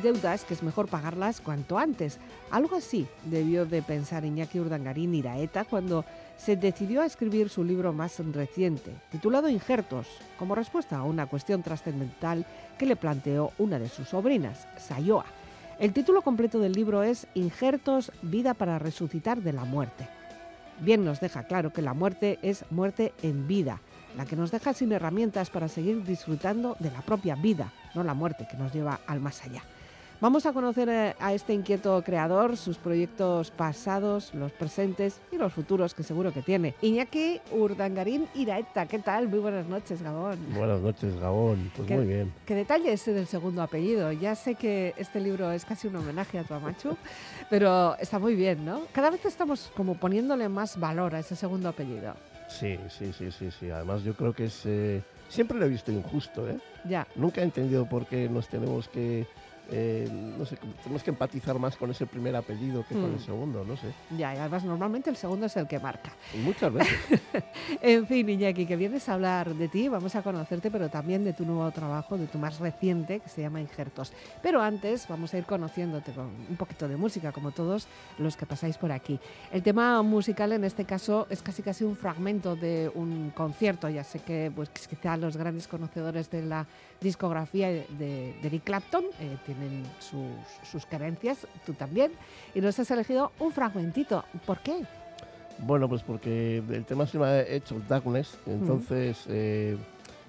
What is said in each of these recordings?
deudas que es mejor pagarlas cuanto antes. Algo así debió de pensar Iñaki Urdangarín Iraeta cuando se decidió a escribir su libro más reciente, titulado Injertos, como respuesta a una cuestión trascendental que le planteó una de sus sobrinas, Sayoa. El título completo del libro es Injertos, vida para resucitar de la muerte. Bien nos deja claro que la muerte es muerte en vida, la que nos deja sin herramientas para seguir disfrutando de la propia vida, no la muerte que nos lleva al más allá. Vamos a conocer eh, a este inquieto creador, sus proyectos pasados, los presentes y los futuros que seguro que tiene. Iñaki Urdangarín Iraeta, ¿qué tal? Muy buenas noches, Gabón. Buenas noches, Gabón. Pues muy bien. Qué detalle ese del segundo apellido. Ya sé que este libro es casi un homenaje a tu amachu, pero está muy bien, ¿no? Cada vez estamos como poniéndole más valor a ese segundo apellido. Sí, sí, sí, sí, sí. Además yo creo que es... Eh, siempre lo he visto injusto, ¿eh? Ya. Nunca he entendido por qué nos tenemos que eh, no sé, tenemos que empatizar más con ese primer apellido que con el mm. segundo, no sé. Ya, y además normalmente el segundo es el que marca. muchas veces. en fin, Iñaki, que vienes a hablar de ti, vamos a conocerte, pero también de tu nuevo trabajo, de tu más reciente, que se llama Injertos. Pero antes vamos a ir conociéndote con un poquito de música, como todos los que pasáis por aquí. El tema musical en este caso es casi casi un fragmento de un concierto, ya sé que pues quizá los grandes conocedores de la discografía de, Eric Clapton, eh, tienen sus, sus carencias, tú también, y nos has elegido un fragmentito. ¿Por qué? Bueno, pues porque el tema se llama Hecho Darkness, entonces eh,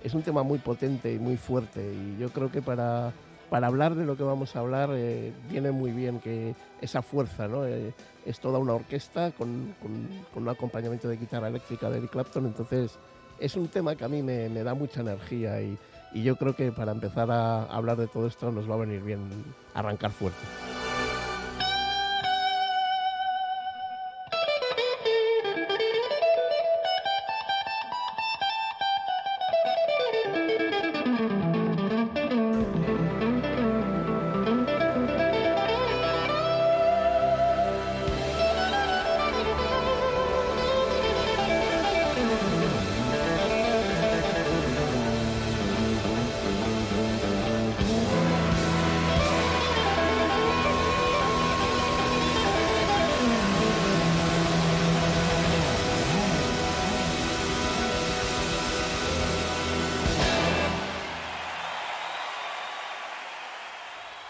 es un tema muy potente y muy fuerte, y yo creo que para, para hablar de lo que vamos a hablar eh, viene muy bien que esa fuerza, ¿no? es toda una orquesta con, con, con, un acompañamiento de guitarra eléctrica de Eric Clapton, entonces es un tema que a mí me, me da mucha energía y, y yo creo que para empezar a hablar de todo esto nos va a venir bien arrancar fuerte.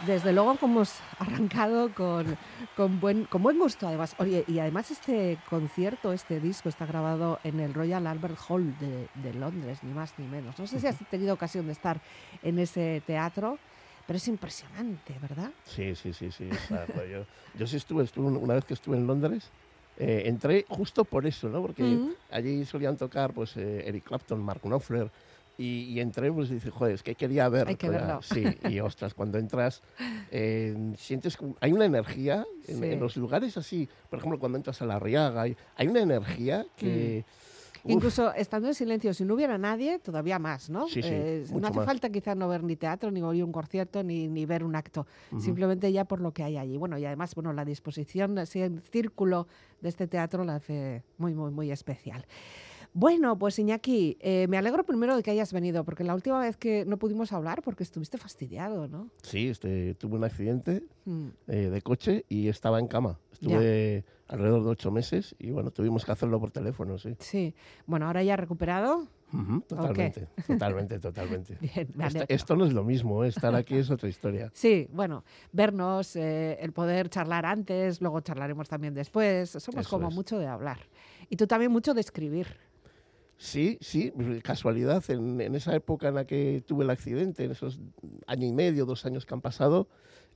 Desde luego como hemos arrancado con, con, buen, con buen gusto además. Oye, y además este concierto, este disco está grabado en el Royal Albert Hall de, Londres, ni más ni menos. No sé si has tenido ocasión de estar en ese teatro. Pero es impresionante, ¿verdad? Sí, sí, sí, sí. yo, yo, sí estuve, estuve, una vez que estuve en Londres, eh, entré justo por eso, ¿no? Porque allí solían tocar pues eh, Eric Clapton, Mark Knopfler, y, entré, pues dice, joder, es que quería ver. Hay que verlo. Sí, y ostras, cuando entras, eh, sientes que hay una energía en, los lugares así. Por ejemplo, cuando entras a la Riaga, hay, hay una energía que. Mm. Incluso estando en silencio, si no hubiera nadie, todavía más, ¿no? Sí, sí, eh, no hace falta quizás no ver ni teatro, ni oír un concierto, ni, ni ver un acto. Simplemente ya por lo que hay allí. Bueno, y además, bueno, la disposición, así en círculo de este teatro la hace muy, muy, muy especial. Bueno, pues Iñaki, eh, me alegro primero de que hayas venido, porque la última vez que no pudimos hablar, porque estuviste fastidiado, ¿no? Sí, este, tuve un accidente mm. eh, de coche y estaba en cama. Estuve alrededor de ocho meses y bueno, tuvimos que hacerlo por teléfono, sí. Sí, bueno, ahora ya recuperado. totalmente, totalmente, totalmente. esto, no es lo mismo, ¿eh? estar aquí es otra historia. Sí, bueno, vernos, el poder charlar antes, luego charlaremos también después, somos como mucho de hablar. Y tú también mucho de escribir. Sí, sí, casualidad, en, esa época en la que tuve el accidente, en esos año y medio, dos años que han pasado,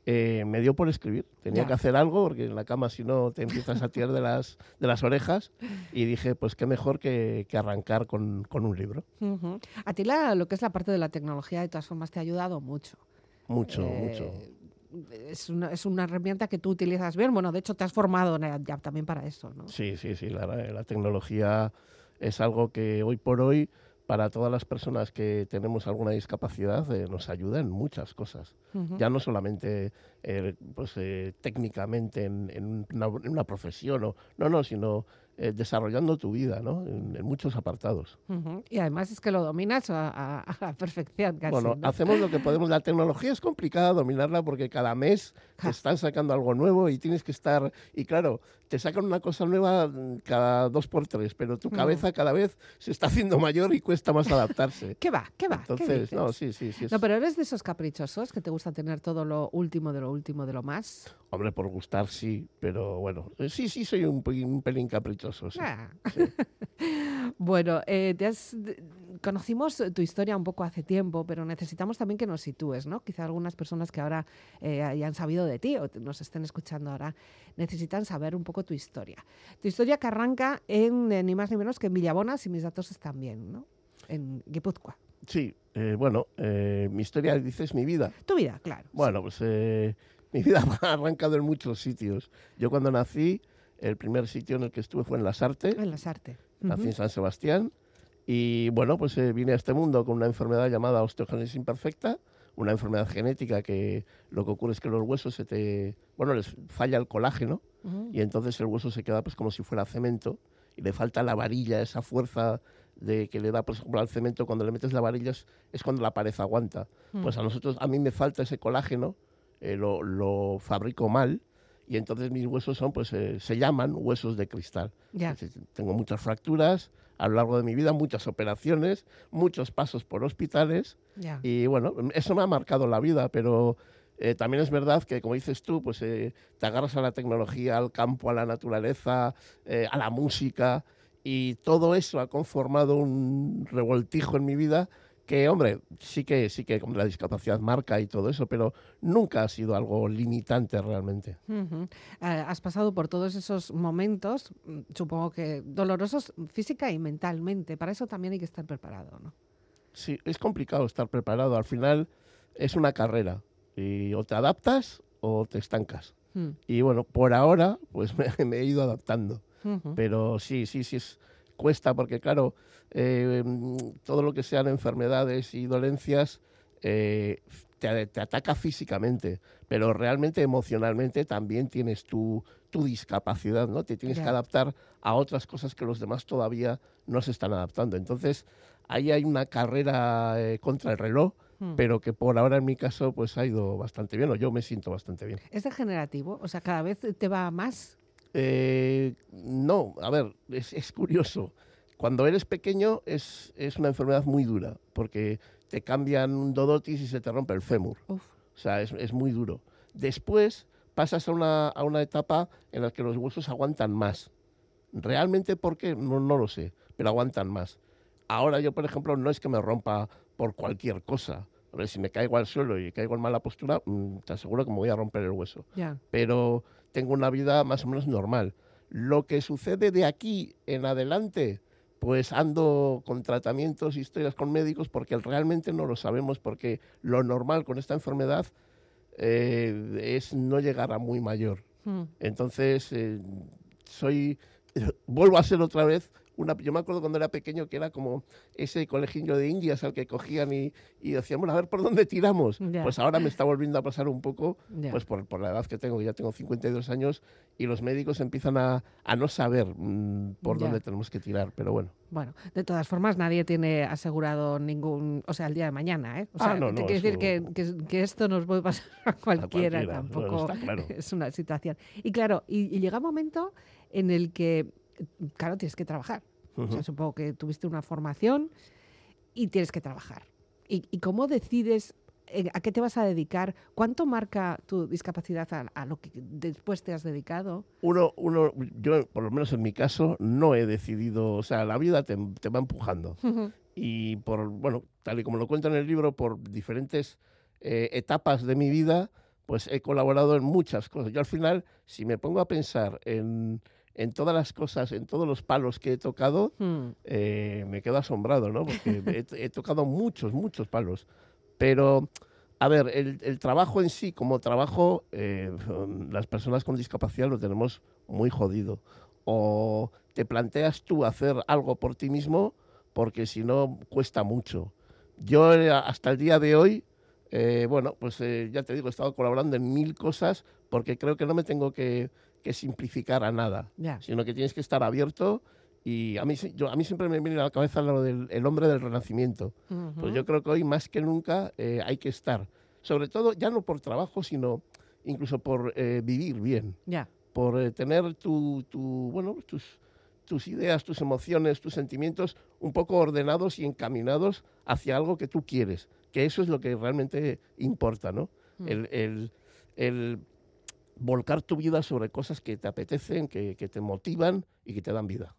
eh, me dio por escribir. Tenía que hacer algo porque en la cama si no te empiezas a tirar de las, de las orejas y dije, pues qué mejor que, arrancar con, un libro. A ti la, lo que es la parte de la tecnología de todas formas te ha ayudado mucho. Mucho, eh, mucho. Es una, es una, herramienta que tú utilizas bien. Bueno, de hecho te has formado ya también para eso, ¿no? Sí, sí, sí. La, la tecnología es algo que hoy por hoy para todas las personas que tenemos alguna discapacidad eh, nos ayuda en muchas cosas. Ya no solamente eh, pues, eh, técnicamente en, una, profesión, o, no, no, sino eh, desarrollando tu vida, ¿no? En, muchos apartados. Y además es que lo dominas a, la perfección casi. Bueno, hacemos lo que podemos. La tecnología es complicada dominarla porque cada mes te están sacando algo nuevo y tienes que estar... Y claro, te sacan una cosa nueva mm, cada dos por tres, pero tu cabeza cada vez se está haciendo mayor y cuesta más adaptarse. ¿Qué va? ¿Qué va? Entonces, no, sí, sí, sí. No, pero eres de esos caprichosos que te gusta tener todo lo último de lo último de lo más. Hombre, por gustar sí, pero bueno, eh, sí, sí soy un, un pelín caprichoso. Ah. bueno, eh, conocimos tu historia un poco hace tiempo, pero necesitamos también que nos sitúes, ¿no? Quizá algunas personas que ahora eh, hayan sabido de ti o nos estén escuchando ahora necesitan saber un poco tu historia. Tu historia que arranca en ni más ni menos que en Villabona, si mis datos están bien, ¿no? En Guipúzcoa. Sí, bueno, mi historia dices mi vida. Tu vida, claro. Bueno, pues mi vida ha arrancado en muchos sitios. Yo cuando nací, el primer sitio en el que estuve fue en Las Artes. En Las Artes. Nací en San Sebastián. Y bueno, pues eh, vine a este mundo con una enfermedad llamada osteogénesis imperfecta, una enfermedad genética que lo que ocurre es que los huesos se te, bueno, les falla el colágeno y entonces el hueso se queda pues como si fuera cemento y le falta la varilla, esa fuerza de que le da, por ejemplo, al cemento cuando le metes la varilla es, cuando la pared aguanta. Pues a nosotros, a mí me falta ese colágeno eh, lo, fabrico mal y entonces mis huesos son, pues eh, se llaman huesos de cristal. tengo muchas fracturas a lo largo de mi vida, muchas operaciones, muchos pasos por hospitales y bueno, eso me ha marcado la vida, pero eh, también es verdad que, como dices tú, pues te agarras a la tecnología, al campo, a la naturaleza, a la música y todo eso ha conformado un revoltijo en mi vida que hombre, sí que sí que la discapacidad marca y todo eso, pero nunca ha sido algo limitante realmente. Eh, has pasado por todos esos momentos, mm, supongo que dolorosos física y mentalmente. Para eso también hay que estar preparado, ¿no? Sí, es complicado estar preparado. Al final es una carrera y o te adaptas o te estancas. Mm. Y bueno, por ahora pues me, he ido adaptando. Pero sí, sí, sí es cuesta porque, claro, eh, todo lo que sean enfermedades y dolencias eh, te, ataca físicamente, pero realmente emocionalmente también tienes tu, tu discapacidad, ¿no? Te tienes que adaptar a otras cosas que los demás todavía no se están adaptando. Entonces, ahí hay una carrera eh, contra el reloj, hmm. pero que por ahora en mi caso pues ha ido bastante bien, o yo me siento bastante bien. ¿Es degenerativo? O sea, cada vez te va más eh, no, a ver, es, curioso. Cuando eres pequeño es, una enfermedad muy dura, porque te cambian un dodotis y se te rompe el fémur. O sea, es, muy duro. Después pasas a una, etapa en la que los huesos aguantan más. ¿Realmente por qué? No, no lo sé, pero aguantan más. Ahora yo, por ejemplo, no es que me rompa por cualquier cosa. si me caigo al suelo y caigo en mala postura, mm, te aseguro que me voy a romper el hueso. Pero tengo una vida más o menos normal. Lo que sucede de aquí en adelante, pues ando con tratamientos, historias con médicos, porque realmente no lo sabemos, porque lo normal con esta enfermedad eh, es no llegar a muy mayor. Hmm. Entonces, eh, soy, vuelvo a ser otra vez yo me acuerdo cuando era pequeño que era como ese colegio de indias al que cogían y, y decíamos, a ver por dónde tiramos. Pues ahora me está volviendo a pasar un poco, pues por, por, la edad que tengo, ya tengo 52 años, y los médicos empiezan a, a no saber mm, por dónde tenemos que tirar, pero bueno. Bueno, de todas formas, nadie tiene asegurado ningún, o sea, el día de mañana, ¿eh? O sea, ah, no, no, decir que, que, esto nos puede pasar a cualquiera, tampoco es una situación. Y claro, y llega un momento en el que claro, tienes que trabajar. o sea, supongo que tuviste una formación y tienes que trabajar. ¿Y, cómo decides eh, a qué te vas a dedicar? ¿Cuánto marca tu discapacidad a, lo que después te has dedicado? Uno, uno, yo, por lo menos en mi caso, no he decidido, o sea, la vida te, va empujando. Y por, bueno, tal y como lo cuento en el libro, por diferentes eh, etapas de mi vida, pues he colaborado en muchas cosas. Yo al final, si me pongo a pensar en en todas las cosas, en todos los palos que he tocado, hmm. eh, me quedo asombrado, ¿no? Porque he, tocado muchos, muchos palos. Pero, a ver, el, trabajo en sí, como trabajo, eh, las personas con discapacidad lo tenemos muy jodido. O te planteas tú hacer algo por ti mismo, porque si no, cuesta mucho. Yo eh, hasta el día de hoy, bueno, pues ya te digo, he estado colaborando en mil cosas porque creo que no me tengo que que simplificar a nada, sino que tienes que estar abierto y a mí, yo, a mí siempre me viene a la cabeza lo del el hombre del renacimiento. Pues yo creo que hoy más que nunca eh, hay que estar. Sobre todo, ya no por trabajo, sino incluso por eh, vivir bien. Por eh, tener tu, tu, bueno, tus, tus ideas, tus emociones, tus sentimientos un poco ordenados y encaminados hacia algo que tú quieres. Que eso es lo que realmente importa, ¿no? Mm. el, el volcar tu vida sobre cosas que te apetecen, que, te motivan y que te dan vida.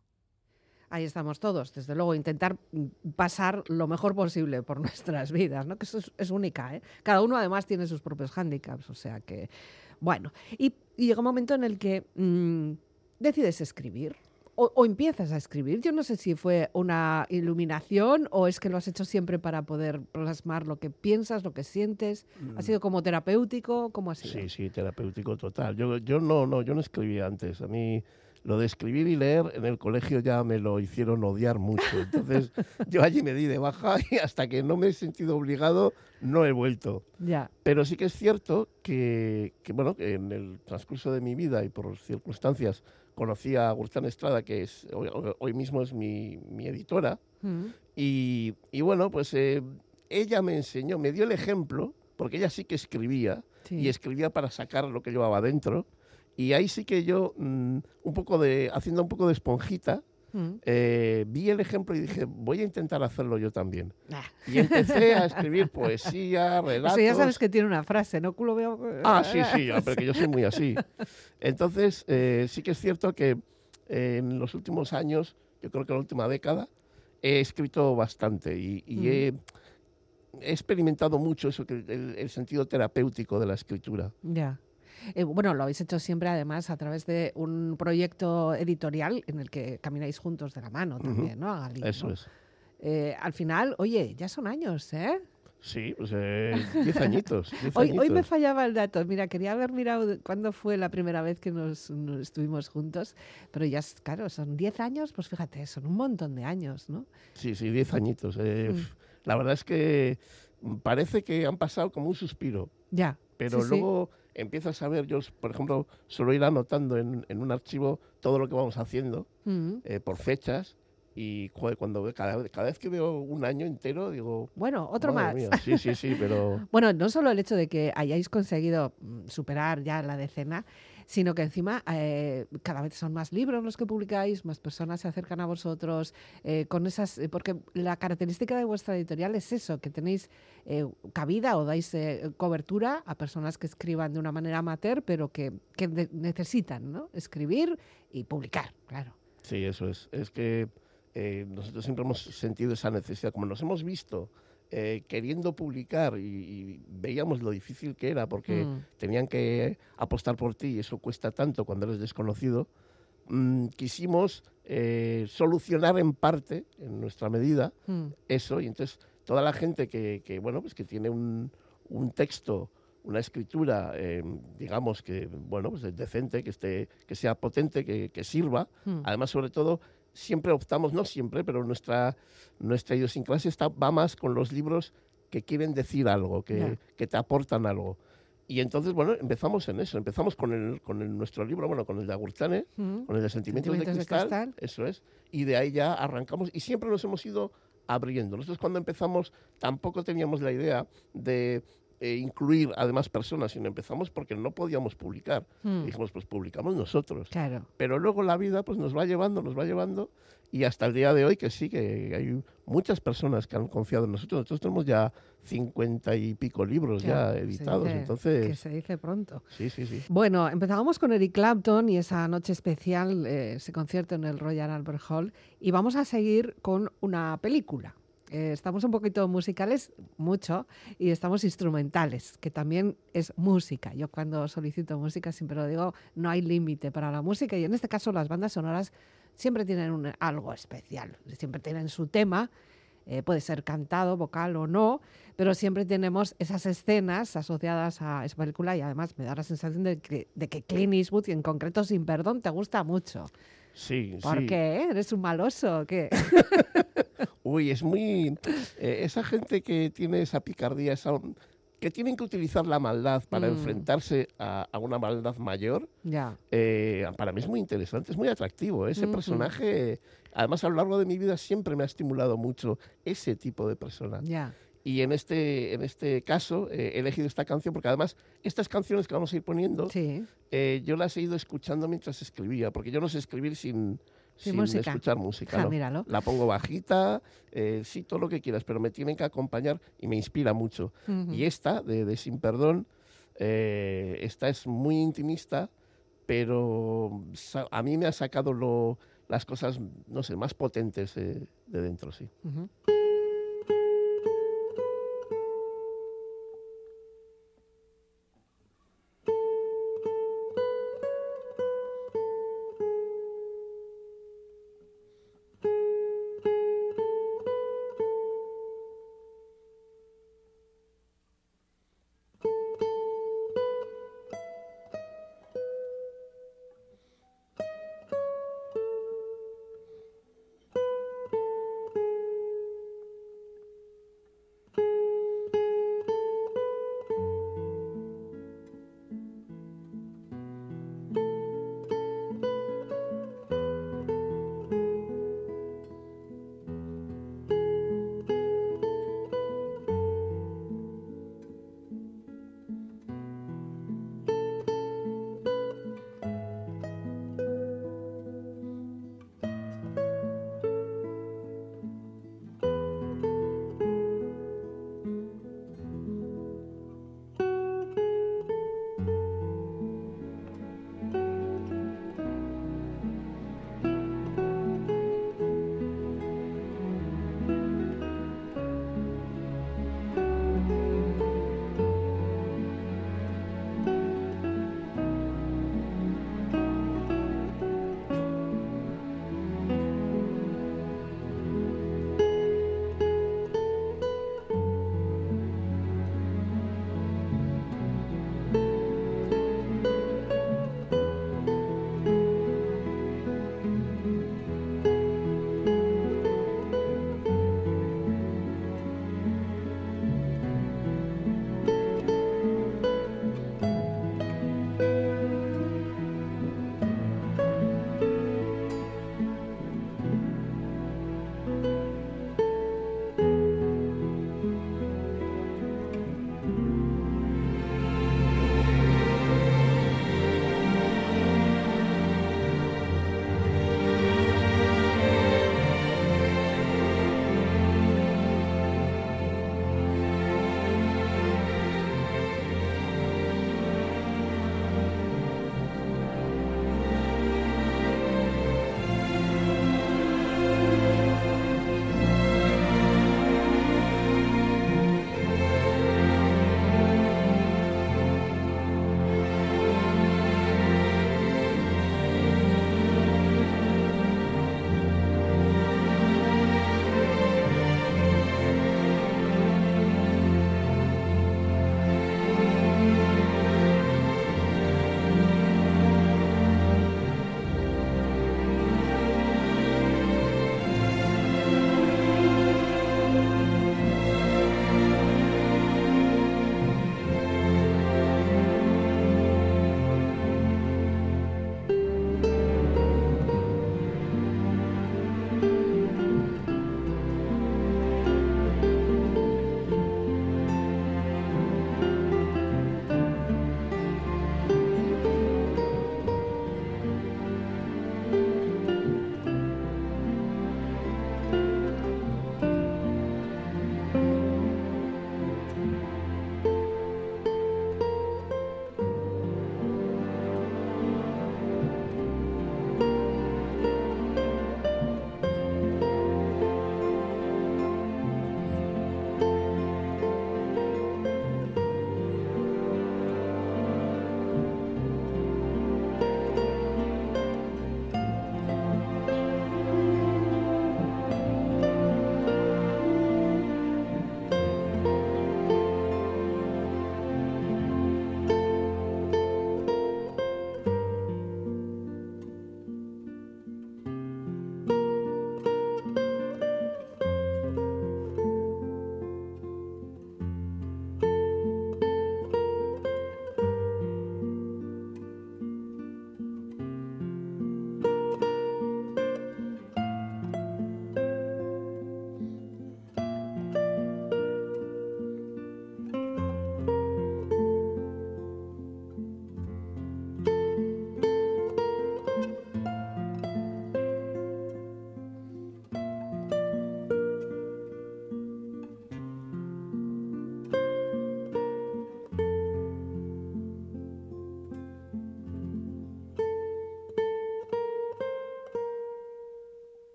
Ahí estamos todos, desde luego, intentar pasar lo mejor posible por nuestras vidas, ¿no? que eso es, única. ¿eh? Cada uno además tiene sus propios hándicaps, o sea que, bueno, y, llega un momento en el que mm, decides escribir, o, empiezas a escribir. Yo no sé si fue una iluminación o es que lo has hecho siempre para poder plasmar lo que piensas, lo que sientes. ¿Ha sido como terapéutico? ¿Cómo ha sido? Sí, sí, terapéutico total. Yo, yo no, no, yo no escribía antes. A mí lo de escribir y leer en el colegio ya me lo hicieron odiar mucho. Entonces yo allí me di de baja y hasta que no me he sentido obligado no he vuelto. Ya. Pero sí que es cierto que, que, bueno, que en el transcurso de mi vida y por circunstancias conocí a Agustín Estrada, que es, hoy, mismo es mi, editora, mm. y, bueno, pues eh, ella me enseñó, me dio el ejemplo, porque ella sí que escribía, y escribía para sacar lo que llevaba dentro, y ahí sí que yo, mm, un poco de, haciendo un poco de esponjita, Mm. Eh, vi el ejemplo y dije, voy a intentar hacerlo yo también. Ah. Y empecé a escribir poesía, relatos. ya sabes que tiene una frase, ¿no? Culo veo... Ah, sí, sí, porque yo soy muy así. Entonces, eh, sí que es cierto que eh, en los últimos años, yo creo que en la última década, he escrito bastante y, mm. he, experimentado mucho eso, que el, sentido terapéutico de la escritura. Ya. Eh, bueno, lo habéis hecho siempre además a través de un proyecto editorial en el que camináis juntos de la mano también, ¿no? Eso es. Eh, al final, oye, ya son años, ¿eh? Sí, pues eh, diez añitos. hoy, hoy, me fallaba el dato. Mira, quería haber mirado cuándo fue la primera vez que nos, estuvimos juntos, pero ya, claro, son diez años, pues fíjate, son un montón de años, ¿no? Sí, sí, diez añitos. Mm. La verdad es que parece que han pasado como un suspiro. Ya. Pero luego empiezas a ver, yo por ejemplo suelo ir anotando en, un archivo todo lo que vamos haciendo mm. eh, por fechas y cuando cada, vez que veo un año entero digo bueno otro más sí sí sí pero bueno no solo el hecho de que hayáis conseguido mm, superar ya la decena sino que encima eh, cada vez son más libros los que publicáis, más personas se acercan a vosotros, eh, con esas, eh, porque la característica de vuestra editorial es eso, que tenéis cabida o dais cobertura a personas que escriban de una manera amateur, pero que, que necesitan ¿no? escribir y publicar, claro. Sí, eso es. Es que nosotros siempre hemos sentido esa necesidad, como nos hemos visto eh, queriendo publicar y, veíamos lo difícil que era porque mm. tenían que apostar por ti y eso cuesta tanto cuando eres desconocido, mm, quisimos eh, solucionar en parte, en nuestra medida, mm. eso y entonces toda la gente que, bueno, pues que tiene un, texto una escritura, eh, digamos que bueno, pues decente, que esté, que sea potente, que, que sirva. Además, sobre todo, siempre optamos, no siempre, pero nuestra, nuestra idiosincrasia está, va más con los libros que quieren decir algo, que, que te aportan algo. Y entonces, bueno, empezamos en eso. Empezamos con, el, con nuestro libro, bueno, con el de Agurtane, con el de Sentimientos, de, cristal, Eso es. Y de ahí ya arrancamos. Y siempre nos hemos ido abriendo. Nosotros cuando empezamos tampoco teníamos la idea de eh, incluir además personas, sino empezamos porque no podíamos publicar. Hmm. Dijimos, pues publicamos nosotros. Claro. Pero luego la vida pues nos va llevando, nos va llevando y hasta el día de hoy que sí, que hay muchas personas que han confiado en nosotros. Nosotros tenemos ya cincuenta y pico libros ya editados, entonces... Que se dice pronto. Sí, sí, sí. Bueno, empezábamos con Eric Clapton y esa noche especial, eh, ese concierto en el Royal Albert Hall, y vamos a seguir con una película. Eh, estamos un poquito musicales, mucho, y estamos instrumentales, que también es música. Yo cuando solicito música siempre lo digo, no hay límite para la música y en este caso las bandas sonoras siempre tienen algo especial, siempre tienen su tema, eh, puede ser cantado, vocal o no, pero siempre tenemos esas escenas asociadas a esa película y además me da la sensación de que, de que Clint Eastwood y en concreto Sin Perdón te gusta mucho. Sí, ¿Por qué? ¿Eres un maloso o qué? Uy, es muy... Eh, esa gente que tiene esa picardía, esa, que tienen que utilizar la maldad para Mm. enfrentarse a, a una maldad mayor, Ya. eh, para mí es muy interesante, es muy atractivo. Ese Ujú. personaje, además a lo largo de mi vida siempre me ha estimulado mucho ese tipo de persona. Ya. Y en este, en este caso eh, he elegido esta canción porque además estas canciones que vamos a ir poniendo, Sí. eh, yo las he ido escuchando mientras escribía, porque yo no sé escribir sin, Sin sin música. escuchar música. Ja, ¿no? míralo. La pongo bajita, eh, sí, todo lo que quieras, pero me tienen que acompañar y me inspira mucho. Y esta, de, de Sin Perdón, eh, esta es muy intimista, pero a mí me ha sacado lo- las cosas, no sé, más potentes eh, de dentro, sí.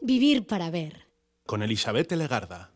Vivir para ver. Con Elizabeth Legarda.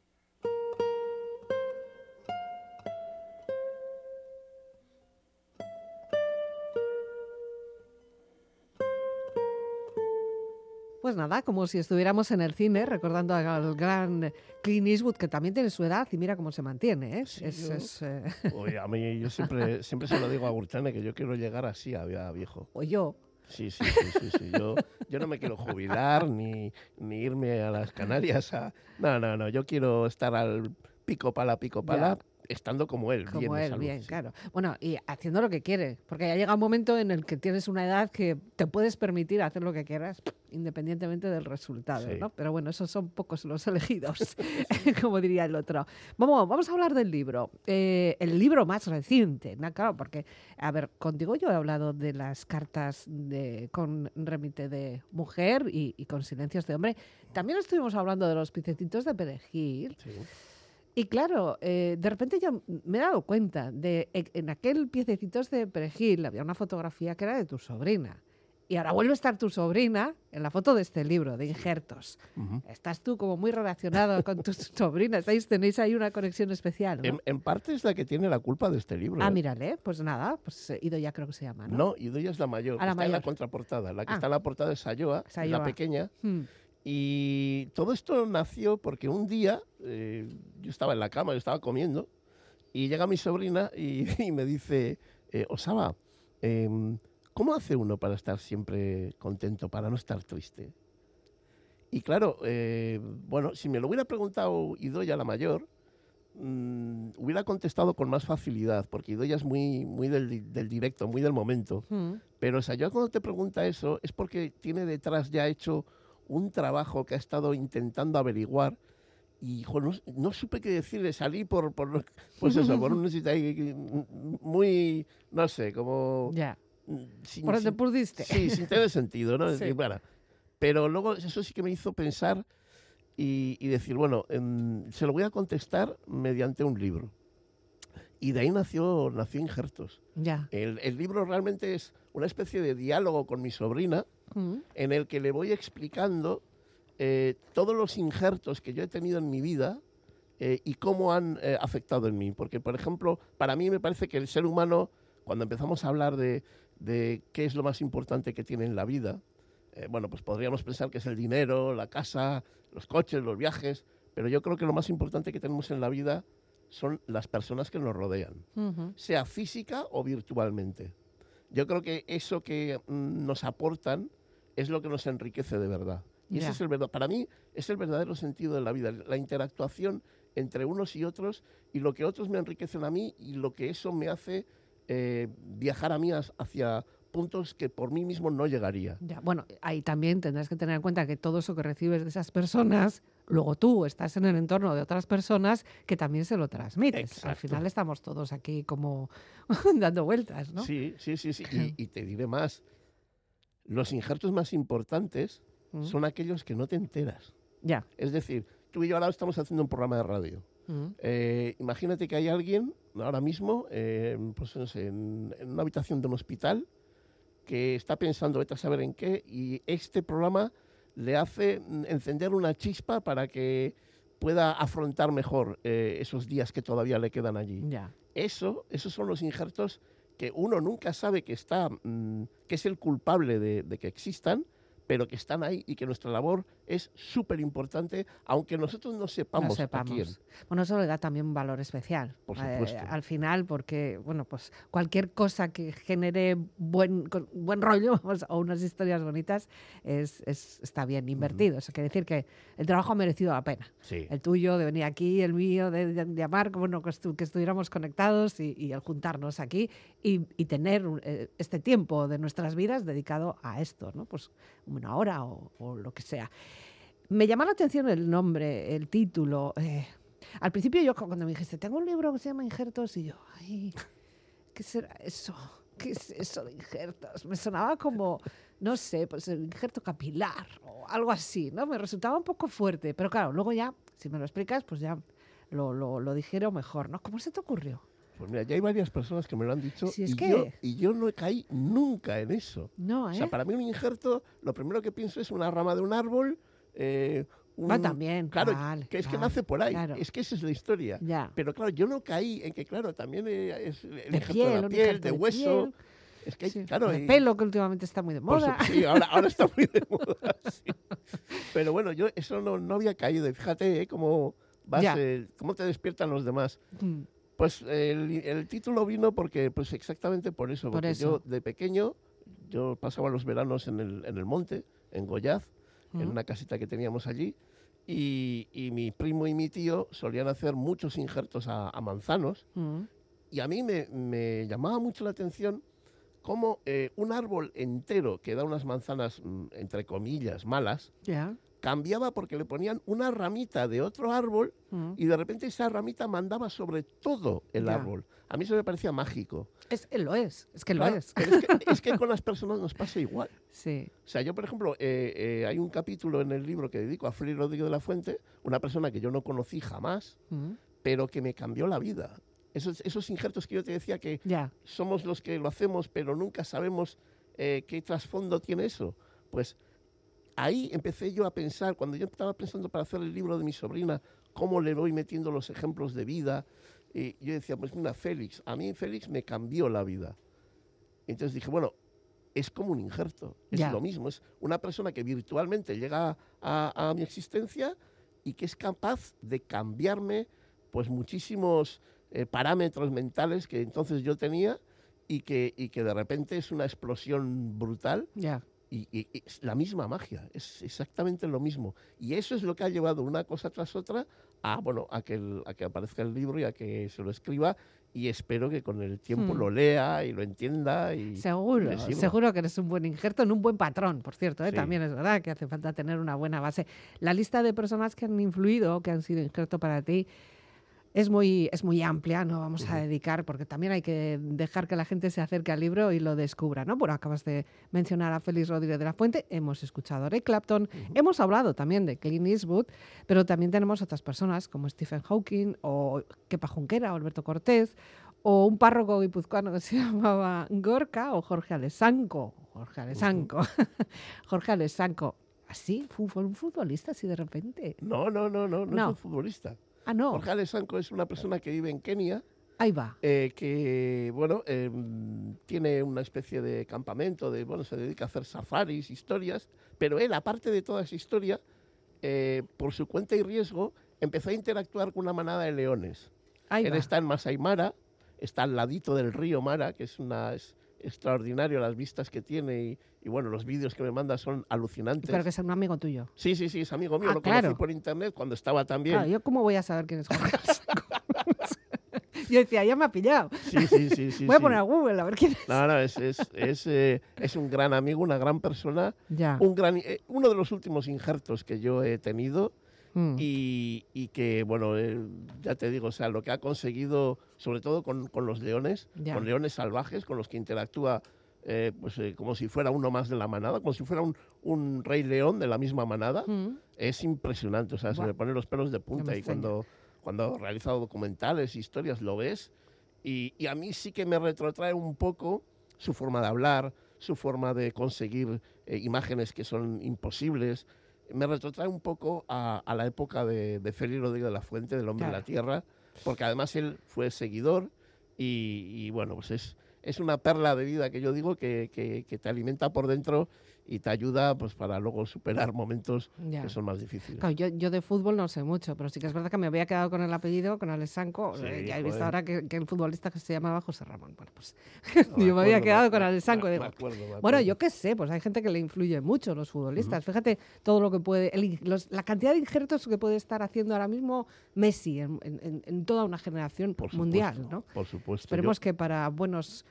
Pues nada, como si estuviéramos en el cine, recordando al gran Clint Eastwood, que también tiene su edad y mira cómo se mantiene. ¿eh? Sí, Es- yo- es, eh, Oye, a mí yo siempre, siempre se lo digo a Gurchane que yo quiero llegar así a, a viejo. o yo. Sí, sí, sí, sí, sí. Yo, yo no me quiero jubilar ni, ni irme a las Canarias a... No, no, no, yo quiero estar al pico pala, pico pala, estando como él, bien Como de él, salud, bien, sí. claro. Bueno, y haciendo lo que quiere, porque ya llega un momento en el que tienes una edad que te puedes permitir hacer lo que quieras, independientemente del resultado, Sí. ¿no? Pero bueno, esos son pocos los elegidos, como diría el otro. Vamos, vamos a hablar del libro, eh, el libro más reciente, ¿no? Claro, porque, a ver, contigo yo he hablado de las cartas de, con remite de mujer y, y con silencios de hombre. También estuvimos hablando de los picecitos de perejil. Sí. Y claro, eh, de repente yo me he dado cuenta de e- en aquel piececitos de perejil había una fotografía que era de tu sobrina. Y ahora vuelve a estar tu sobrina en la foto de este libro, de injertos. Ujú. Estás tú como muy relacionado con tu sobrina. Estáis, tenéis ahí una conexión especial, ¿no? En, en parte es la que tiene la culpa de este libro. ah, ¿eh? mírale, pues nada, pues eh, Ido ya creo que se llama, ¿no? No, Idoia es la mayor, Ah, la está en la mayor. contraportada. La que Ah. está en la portada es Sayoa, es Sayoa. la pequeña. Hmm, Y todo esto nació porque un día eh, yo estaba en la cama, yo estaba comiendo, y llega mi sobrina y, y me dice, eh, Osaba, em, ¿cómo hace uno para estar siempre contento, para no estar triste? Y claro, eh, bueno, si me lo hubiera preguntado Idoya la mayor, mm, hubiera contestado con más facilidad, porque Idoya es muy, muy del, del directo, muy del momento. hmm. Pero Sayoa cuando te pregunta eso es porque tiene detrás ya hecho un trabajo que ha estado intentando averiguar y jo, no, no supe qué decirle, salí por, por pues eso, por un sitio ahí muy, no sé, como... Ya. sin- ¿Por dónde sin- pudiste? Sí, sin tener sentido, ¿no? Es Sí. decir, pero luego eso sí que me hizo pensar y, y decir, bueno, em, se lo voy a contestar mediante un libro. Y de ahí nació, nació Injertos. Ya. El, el libro realmente es una especie de diálogo con mi sobrina Hmm. en el que le voy explicando eh, todos los injertos que yo he tenido en mi vida eh, y cómo han eh, afectado en mí. Porque, por ejemplo, para mí me parece que el ser humano, cuando empezamos a hablar de, de qué es lo más importante que tiene en la vida, bueno, pues podríamos pensar que es el dinero, la casa, los coches, los viajes, pero yo creo que lo más importante que tenemos en la vida son las personas que nos rodean Ujú. sea física o virtualmente. Yo creo que eso que mm, nos aportan es lo que nos enriquece de verdad. Y ese Ya. es el verdad. Para mí es el verdadero sentido de la vida, la interactuación entre unos y otros y lo que otros me enriquecen a mí y lo que eso me hace eh, viajar a mí hacia puntos que por mí mismo no llegaría. Ya, bueno, ahí también tendrás que tener en cuenta que todo eso que recibes de esas personas, luego tú estás en el entorno de otras personas que también se lo transmites. Al Exacto. final estamos todos aquí como dando vueltas, ¿no? Sí, sí, sí, sí. Y, y te diré más. Los injertos más importantes Mm. son aquellos que no te enteras. Ya. Es decir, tú y yo ahora estamos haciendo un programa de radio. Mm. Eh, imagínate que hay alguien ahora mismo, eh, pues no sé, en, en una habitación de un hospital que está pensando, vete a saber en qué, y este programa le hace encender una chispa para que pueda afrontar mejor eh, esos días que todavía le quedan allí. Ya. Eso, esos son los injertos que uno nunca sabe que está, mm, que es el culpable de, de que existan, pero que están ahí y que nuestra labor es súper importante, aunque nosotros no sepamos, No a sepamos. quién. Bueno, eso le da también un valor especial. Por eh, al final, porque, bueno, pues cualquier cosa que genere buen, buen rollo vamos, o unas historias bonitas es, es- está bien invertido. Eso quiere decir que el trabajo ha merecido la pena. Sí. El tuyo, de venir aquí, el mío, de, de llamar, bueno, que, estu- que estuviéramos conectados y, y el juntarnos aquí y, y tener eh, este tiempo de nuestras vidas dedicado a esto, ¿no? Pues una hora o, o lo que sea. Me llama la atención el nombre, el título. eh, al principio yo cuando me dijiste, tengo un libro que se llama Injertos y yo, ay, ¿qué será eso? ¿Qué es eso de injertos? Me sonaba como, no sé, pues el injerto capilar o algo así, ¿no? Me resultaba un poco fuerte, pero claro, luego ya, si me lo explicas, pues ya lo, lo, lo dijeron mejor, ¿no? ¿Cómo se te ocurrió? Pues mira, ya hay varias personas que me lo han dicho Si es y, que- yo, y yo no caí nunca en eso. No, O ¿eh? sea, para mí un injerto, lo primero que pienso es una rama de un árbol eh, un- Va también, Claro, vale, que es que vale, nace por ahí. claro. Es que esa es la historia. Ya. Pero claro, yo no caí en que, claro, también eh, es el De piel, de la piel, de de hueso. piel. Es que, hay- Sí, claro, y- pelo, que últimamente está muy de su- moda. sí, ahora, ahora está muy de moda. sí. Pero bueno, yo eso no, no había caído. Y fíjate eh, cómo, vas, eh, cómo te despiertan los demás. Mm, Pues el, el título vino porque, pues exactamente por eso. Por Porque eso. yo de pequeño, yo pasaba los veranos en el, en el monte, en Goyaz, en una casita que teníamos allí. Y, y mi primo y mi tío solían hacer muchos injertos a, a manzanos. Mm. Y a mí me, me llamaba mucho la atención cómo eh, un árbol entero que da unas manzanas, mm, entre comillas, malas, Ya. Cambiaba porque le ponían una ramita de otro árbol Mm. y de repente esa ramita mandaba sobre todo el Ya. árbol. A mí eso me parecía mágico. Es, eh, lo es, es que Claro, lo es. es, que, es que con las personas nos pasa igual. Sí. O sea, yo, por ejemplo, eh, eh, hay un capítulo en el libro que dedico a Félix Rodríguez de la Fuente, una persona que yo no conocí jamás, Mm. pero que me cambió la vida. Esos, esos injertos que yo te decía que Ya. somos los que lo hacemos, pero nunca sabemos eh, qué trasfondo tiene eso. Pues ahí empecé yo a pensar, cuando yo estaba pensando para hacer el libro de mi sobrina, cómo le voy metiendo los ejemplos de vida, y yo decía, pues mira, Félix, a mí Félix me cambió la vida. Entonces dije, bueno, es como un injerto, es Ya. lo mismo, es una persona que virtualmente llega a, a mi existencia y que es capaz de cambiarme pues muchísimos eh, parámetros mentales que entonces yo tenía y que, y que de repente es una explosión brutal Ya. Y, y- es la misma magia, es exactamente lo mismo. Y eso es lo que ha llevado una cosa tras otra a, bueno, a, que el- a que aparezca el libro y a que se lo escriba y espero que con el tiempo Hmm. lo lea y lo entienda. Y Seguro, seguro que eres un buen injerto en un buen patrón, por cierto, ¿eh? Sí. también es verdad que hace falta tener una buena base. La lista de personas que han influido, que han sido injerto para ti, es muy, es muy amplia, no vamos a Ujú. dedicar, porque también hay que dejar que la gente se acerque al libro y lo descubra, ¿no? Bueno, acabas de mencionar a Félix Rodríguez de la Fuente, hemos escuchado a Eric Clapton, hemos hablado también de Clint Eastwood, pero también tenemos otras personas como Stephen Hawking o Kepa Junquera o Alberto Cortés o un párroco guipuzcoano que se llamaba Gorka o Jorge Alessanco. Jorge Alessanco. Jorge Alessanco. Así, fu- fue un futbolista así de repente. No, no, no, no, no, No. es un futbolista. Ah, no. Jorge Alessanco es una persona que vive en Kenia, Ahí va. eh, que, bueno, eh, tiene una especie de campamento, de, bueno, se dedica a hacer safaris, historias, pero él, aparte de toda esa historia, eh, por su cuenta y riesgo, empezó a interactuar con una manada de leones. Ahí Él va. está en Masai Mara, está al ladito del río Mara, que es una es extraordinario las vistas que tiene y, y, bueno, los vídeos que me manda son alucinantes. Pero que es un amigo tuyo. Sí, sí, sí, es amigo mío, Ah, lo claro. conocí por internet cuando estaba también. Claro, ¿yo cómo voy a saber quién es? Yo decía, ya me ha pillado. Sí, sí, sí, sí. voy a sí. poner a Google a ver quién es. No, no, es, es, es, eh, es un gran amigo, una gran persona, Ya. un gran, eh, uno de los últimos injertos que yo he tenido Mm. y, y que, bueno, eh, ya te digo, o sea, lo que ha conseguido, sobre todo con, con los leones, Ya. con leones salvajes, con los que interactúa eh, pues, eh, como si fuera uno más de la manada, como si fuera un, un rey león de la misma manada, Mm. es impresionante, o sea, se Buah. me ponen los pelos de punta y extraña. cuando, cuando ha realizado documentales, historias, lo ves y, y a mí sí que me retrotrae un poco su forma de hablar, su forma de conseguir eh, imágenes que son imposibles. Me retrotrae un poco a, a la época de, de Félix Rodríguez de la Fuente, del Hombre de Claro. la Tierra, porque además él fue seguidor y, y, bueno, pues es, es una perla de vida que yo digo que, que- que te alimenta por dentro y te ayuda pues para luego superar momentos Ya. que son más difíciles. Claro, yo, yo de fútbol no sé mucho, pero sí que es verdad que me había quedado con el apellido, con Alessanco. Sí, Eh, ya he visto joder. ahora que, que el futbolista que se llamaba José Ramón. Bueno, pues No, yo me había quedado me- con me- Alessanco. me digo, acuerdo, Bueno, yo qué sé, pues hay gente que le influye mucho los futbolistas. Fíjate todo lo que puede, el in- los- la cantidad de injertos que puede estar haciendo ahora mismo Messi en, en- toda una generación Por mundial, ¿no? Por supuesto. Esperemos que para buenos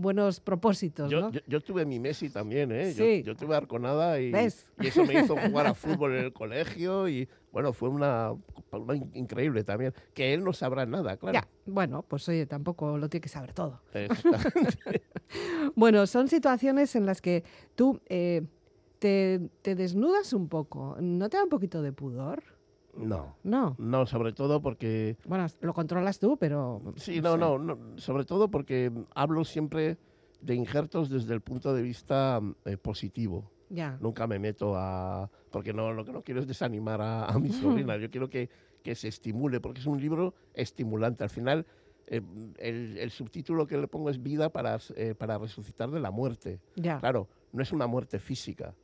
buenos propósitos, yo, ¿no? yo, yo tuve mi Messi también, ¿eh? Yo- Sí. Yo, tuve Arconada y, eso me hizo jugar a fútbol en el colegio y bueno, fue una, una in- increíble también. Que él no sabrá nada, claro. Ya, bueno, pues oye, tampoco lo tiene que saber todo. Bueno, son situaciones en las que tú eh, te, te desnudas un poco. ¿No te da un poquito de pudor? No, No. no, sobre todo porque... Bueno, lo controlas tú, pero... Sí, no, sé. no, no, sobre todo porque hablo siempre de injertos desde el punto de vista eh, positivo. Ya. Nunca me meto a... Porque no, lo que no quiero es desanimar a, a mi sobrina. Yo quiero que, que se estimule, porque es un libro estimulante. Al final, eh, el, el subtítulo que le pongo es Vida para, eh, para resucitar de la muerte. Ya. Claro, no es una muerte física.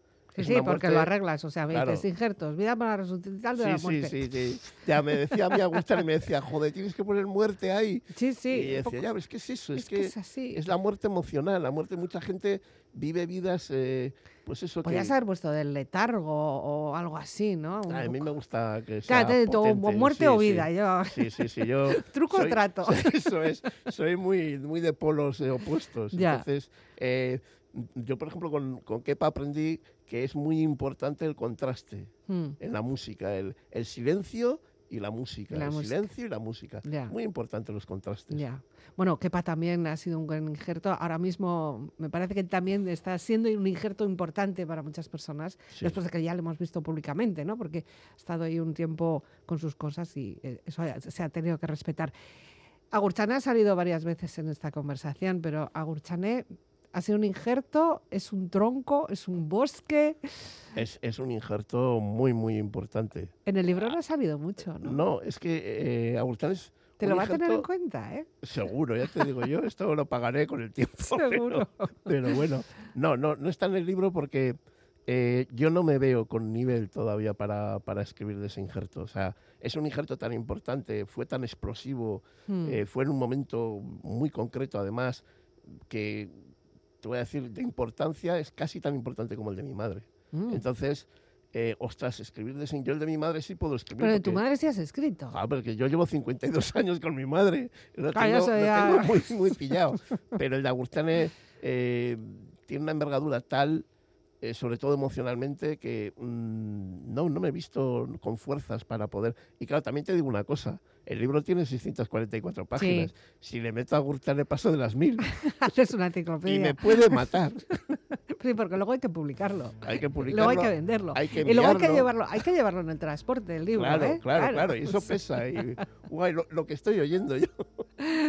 Sí, porque muerte- lo arreglas. O sea, me Claro. dices injertos, vida para resucitar de la Sí, sí, muerte. sí, sí. Ya me decía mi Agustín y me decía, joder, tienes que poner muerte ahí. Sí, sí, y decía, poco- ya, pero es que es eso, es, es que es así. es la muerte emocional, la muerte, mucha gente vive vidas, eh, pues eso Podrías que... haber puesto del letargo o algo así, ¿no? Un a mí me gusta que sea Claro, potente, muerte sí, o sí. vida, yo. Sí, sí, sí, yo... Truco o soy- trato. Eso es, soy muy, muy de polos eh, opuestos. Ya. Entonces, eh, yo, por ejemplo, con, con Kepa aprendí que es muy importante el contraste Mm, en la música, el, el silencio y la música, la el música. silencio y la música. Ya. Muy importante los contrastes. Ya. Bueno, Kepa también ha sido un gran injerto. Ahora mismo me parece que también está siendo un injerto importante para muchas personas, Sí. después de que ya lo hemos visto públicamente, ¿no? Porque ha estado ahí un tiempo con sus cosas y eh, eso se ha tenido que respetar. Agurchané ha salido varias veces en esta conversación, pero Agurchané ha sido un injerto, es un tronco, es un bosque. Es, es un injerto muy, muy importante. En el libro no ha salido mucho, ¿no? No, es que eh, Agustín es Te lo va a tener en cuenta, ¿eh? Seguro, ya te digo yo, esto lo pagaré con el tiempo. Seguro. Pero, bueno, no, no, no está en el libro porque eh, yo no me veo con nivel todavía para, para escribir de ese injerto. O sea, es un injerto tan importante, fue tan explosivo, Hmm. eh, fue en un momento muy concreto además, que te voy a decir, de importancia es casi tan importante como el de mi madre. Mm. Entonces, eh, ostras, escribir de. Yo el de mi madre sí puedo escribir. Pero de tu porque- madre sí has escrito. Ah, porque yo llevo 52 años con mi madre. Lo tengo, lo tengo muy, muy pillado. Pero el de Agustane eh, tiene una envergadura tal, eh, sobre todo emocionalmente, que mm, no, no me he visto con fuerzas para poder. Y claro, también te digo una cosa. El libro tiene 644 páginas. Si le meto a Agustane paso de las mil. Haces una y enciclopedia. me puede matar. Sí, porque luego hay que publicarlo. Hay que Luego publicarlo. hay que venderlo. hay que y luego hay que llevarlo, hay que llevarlo en el transporte, el libro, Claro, ¿eh? claro, claro, y eso Sí. pesa. Y, guay, lo, lo que estoy oyendo yo.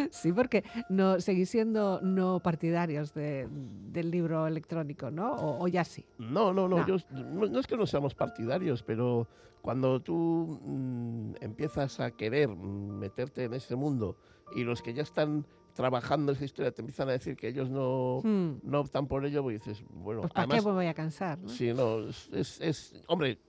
Sí, porque no seguís siendo no partidarios de- del libro electrónico, ¿no? O, o ya sí. No, no, no, No. yo- no, no es que no seamos partidarios, pero cuando tú mm, empiezas a querer mm, meterte en ese mundo y los que ya están trabajando esa historia te empiezan a decir que ellos no, Hmm. no optan por ello, pues dices, bueno, Pues ¿para además, qué me voy a cansar? ¿no? sí, no, es- es- hombre,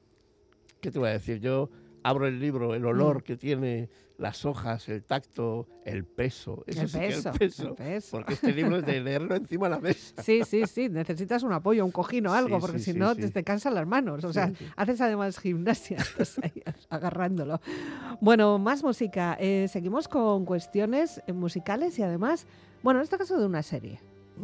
¿qué te voy a decir? Yo abro el libro, el olor Mm. que tiene, las hojas, el tacto, el peso, eso el sí peso, el peso, el peso. porque este libro es de leerlo encima de la mesa. Sí, sí, sí, necesitas un apoyo, un cojín o algo, Sí, porque sí, si no te, te cansan las manos. O sea, haces además gimnasia, estás ahí agarrándolo. Bueno, más música. Eh, seguimos con cuestiones eh, musicales y además, bueno, en este caso de una serie.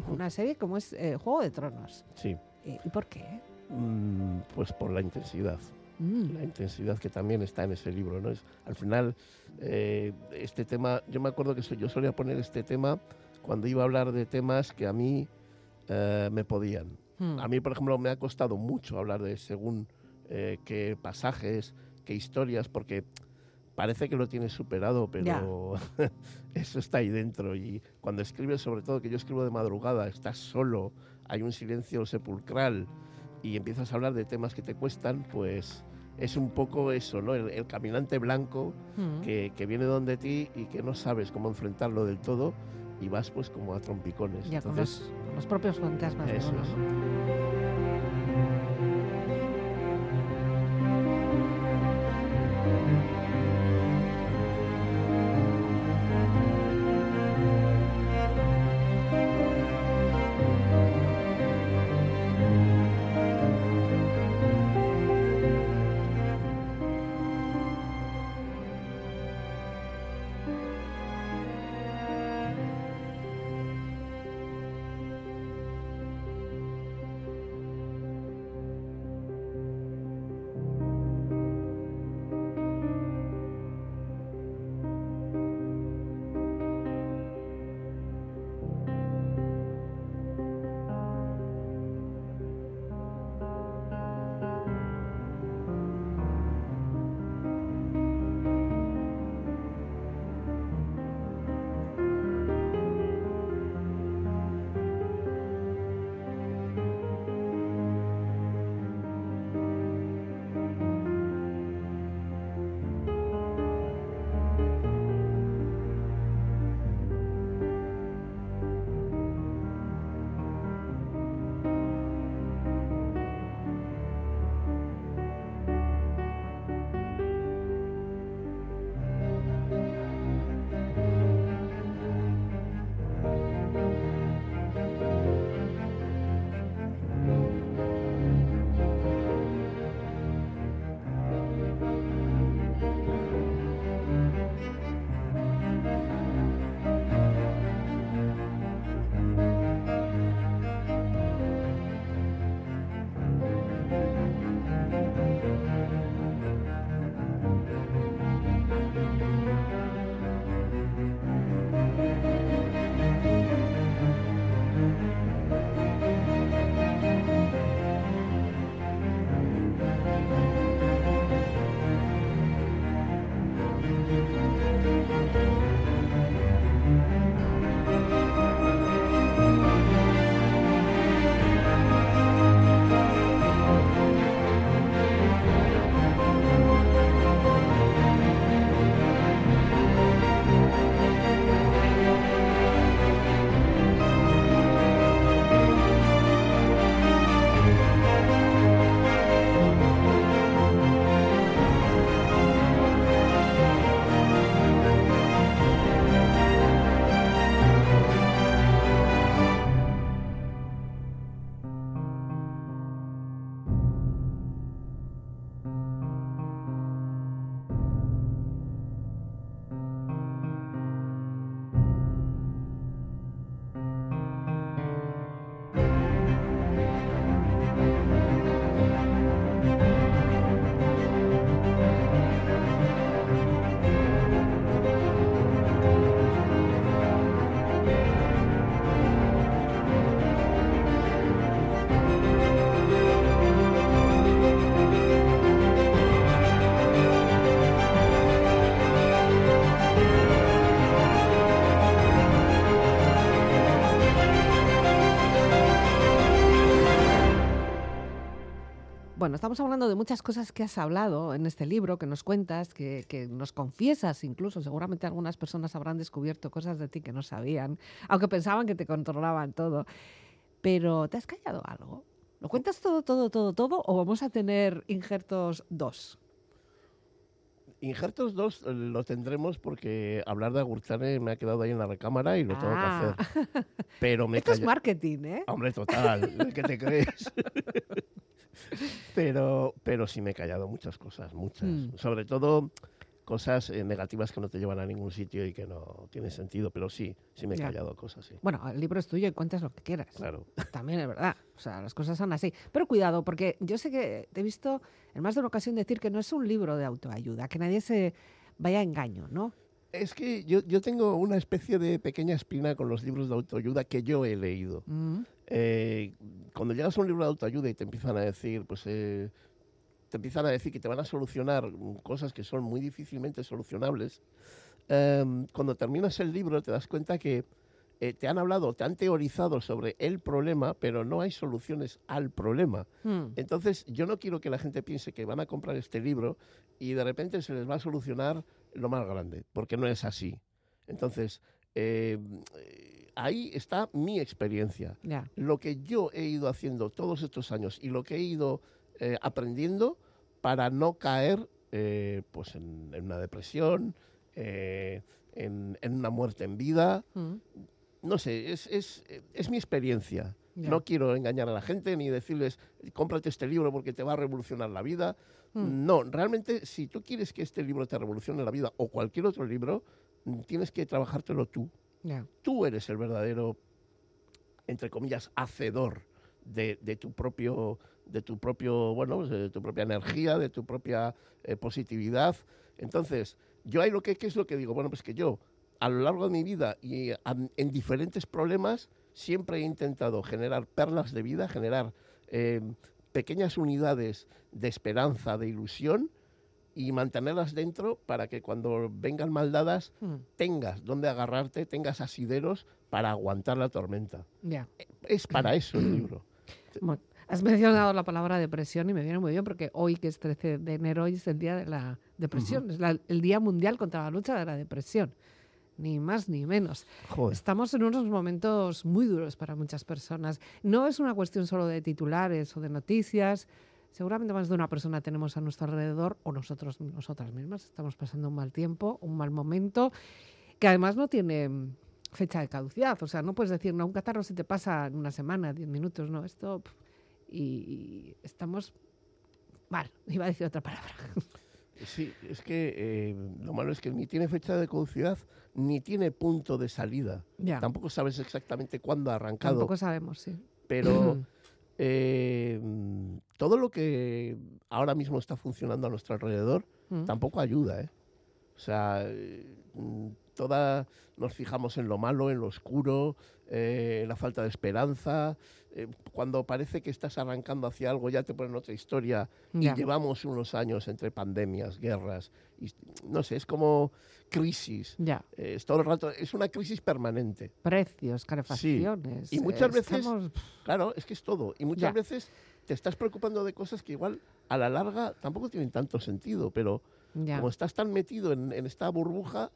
Una serie como es eh, Juego de Tronos. Sí, ¿Y por qué? Mm, pues por la intensidad. Mm, la intensidad que también está en ese libro. ¿no? Es, al final, eh, este tema, yo me acuerdo que yo solía poner este tema cuando iba a hablar de temas que a mí eh, me podían. mm. A mí, por ejemplo, me ha costado mucho hablar de según eh, qué pasajes, qué historias, porque parece que lo tienes superado, pero eso está ahí dentro. Y cuando escribes, sobre todo que yo escribo de madrugada, estás solo, hay un silencio sepulcral y empiezas a hablar de temas que te cuestan, pues es un poco eso, ¿no? El, el caminante blanco Mm. que, que viene donde ti y que no sabes cómo enfrentarlo del todo y vas pues como a trompicones. Ya con Entonces, los, con los propios fantasmas de eso uno, es. ¿no? Bueno, estamos hablando de muchas cosas que has hablado en este libro, que nos cuentas, que, que, nos confiesas incluso. Seguramente algunas personas habrán descubierto cosas de ti que no sabían, aunque pensaban que te controlaban todo. Pero, ¿te has callado algo? ¿Lo cuentas todo, todo, todo, todo o vamos a tener injertos dos? Injertos 2 eh, lo tendremos porque hablar de Agurchane me ha quedado ahí en la recámara y lo tengo que hacer. Ah. Pero me Esto es calla- marketing, ¿eh? Hombre, total, ¿qué te crees? pero, pero sí me he callado muchas cosas, muchas. Mm. Sobre todo cosas eh, negativas que no te llevan a ningún sitio y que no tienen sentido. Pero sí, sí me he Ya. callado cosas, sí. Bueno, el libro es tuyo y cuentas lo que quieras. Claro. También es verdad. O sea, las cosas son así. Pero cuidado, porque yo sé que te he visto en más de una ocasión decir que no es un libro de autoayuda, que nadie se vaya a engaño, ¿no? Es que yo, yo tengo una especie de pequeña espina con los libros de autoayuda que yo he leído. Mm, Eh, cuando llegas a un libro de autoayuda y te empiezan a decir, pues, eh, te empiezan a decir que te van a solucionar cosas que son muy difícilmente solucionables, em, cuando terminas el libro te das cuenta que eh, te han hablado, te han teorizado sobre el problema, pero no hay soluciones al problema. mm. Entonces, yo no quiero que la gente piense que van a comprar este libro y de repente se les va a solucionar lo más grande, porque no es así. Entonces, eh, eh, ahí está mi experiencia. Lo que yo he ido haciendo todos estos años y lo que he ido eh, aprendiendo para no caer eh, pues en, en una depresión, eh, en, en una muerte en vida. Mm, No sé, es, es, es mi experiencia. No quiero engañar a la gente ni decirles, cómprate este libro porque te va a revolucionar la vida. Mm. No, realmente, si tú quieres que este libro te revolucione la vida o cualquier otro libro, tienes que trabajártelo tú. Tú eres el verdadero, entre comillas, hacedor de, tu propio, de tu propio, bueno, de tu propia energía, de tu propia eh, positividad. Entonces, yo ahí lo que, ¿qué es lo que digo? Bueno, pues que yo, a lo largo de mi vida y en diferentes problemas, siempre he intentado generar perlas de vida, generar eh, pequeñas unidades de esperanza, de ilusión y mantenerlas dentro para que cuando vengan maldadas Mm, tengas donde agarrarte, tengas asideros para aguantar la tormenta. Es para eso el libro. Bueno, has mencionado la palabra depresión y me viene muy bien porque hoy, que es 13 de enero, hoy es el día de la depresión. Es la- el Día Mundial contra la lucha de la depresión. Ni más ni menos. Joder. Estamos en unos momentos muy duros para muchas personas. No es una cuestión solo de titulares o de noticias. Seguramente más de una persona tenemos a nuestro alrededor o nosotros, nosotras mismas estamos pasando un mal tiempo, un mal momento, que además no tiene mm, fecha de caducidad. O sea, no puedes decir, no, un catarro se te pasa en una semana, diez minutos, no, esto... y, y estamos mal, iba a decir otra palabra. Sí, es que eh, lo malo es que ni tiene fecha de caducidad ni tiene punto de salida. ya, Tampoco sabes exactamente cuándo ha arrancado, tampoco sabemos, sí. pero eh, mm, todo lo que ahora mismo está funcionando a nuestro alrededor Mm. tampoco ayuda, ¿eh? O sea, mm, toda nos fijamos en lo malo, en lo oscuro, eh, en la falta de esperanza. eh, cuando parece que estás arrancando hacia algo, ya te ponen otra historia. Ya. Y llevamos unos años entre pandemias, guerras, y, no sé, es como crisis. Ya. eh, es todo el rato, es una crisis permanente. precios, calefacciones. Y muchas veces- estamos- Claro, es que es todo. Y muchas Ya. veces te estás preocupando de cosas que igual a la larga tampoco tienen tanto sentido, pero ya. como estás tan metido en, en esta burbuja,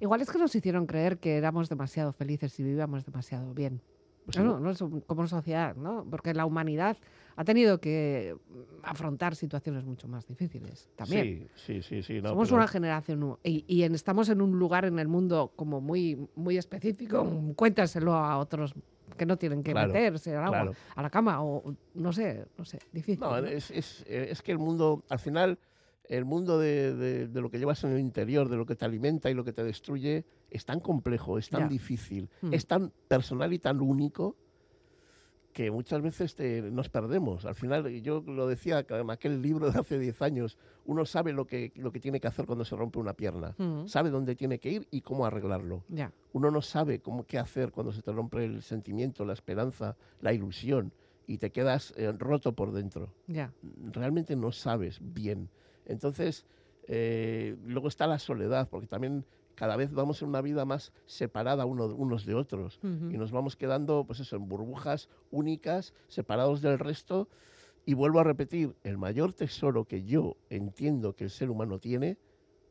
Igual es que nos hicieron creer que éramos demasiado felices y vivíamos demasiado bien. pues no, no, como sociedad, ¿no? Porque la humanidad ha tenido que afrontar situaciones mucho más difíciles también. Sí, sí, sí, sí. no, Somos pero- una generación y, y estamos en un lugar en el mundo como muy, muy específico. Cuéntaselo a otros que no tienen que Claro, meterse al agua, claro. a la cama o no sé, no sé, difícil. No, es, es, es que el mundo, al final, el mundo de, de- de lo que llevas en el interior, de lo que te alimenta y lo que te destruye, es tan complejo, es tan Ya. difícil, Mm. es tan personal y tan único que muchas veces te- nos perdemos. Al final, yo lo decía en aquel libro de hace 10 años, uno sabe lo que, lo que tiene que hacer cuando se rompe una pierna, Mm, sabe dónde tiene que ir y cómo arreglarlo. ya, Uno no sabe cómo qué hacer cuando se te rompe el sentimiento, la esperanza, la ilusión y te quedas eh, roto por dentro ya. realmente no sabes bien. Entonces, eh, luego está la soledad, porque también cada vez vamos en una vida más separada uno, unos de otros y nos vamos quedando, pues eso, en burbujas únicas, separados del resto Y vuelvo a repetir, el mayor tesoro que yo entiendo que el ser humano tiene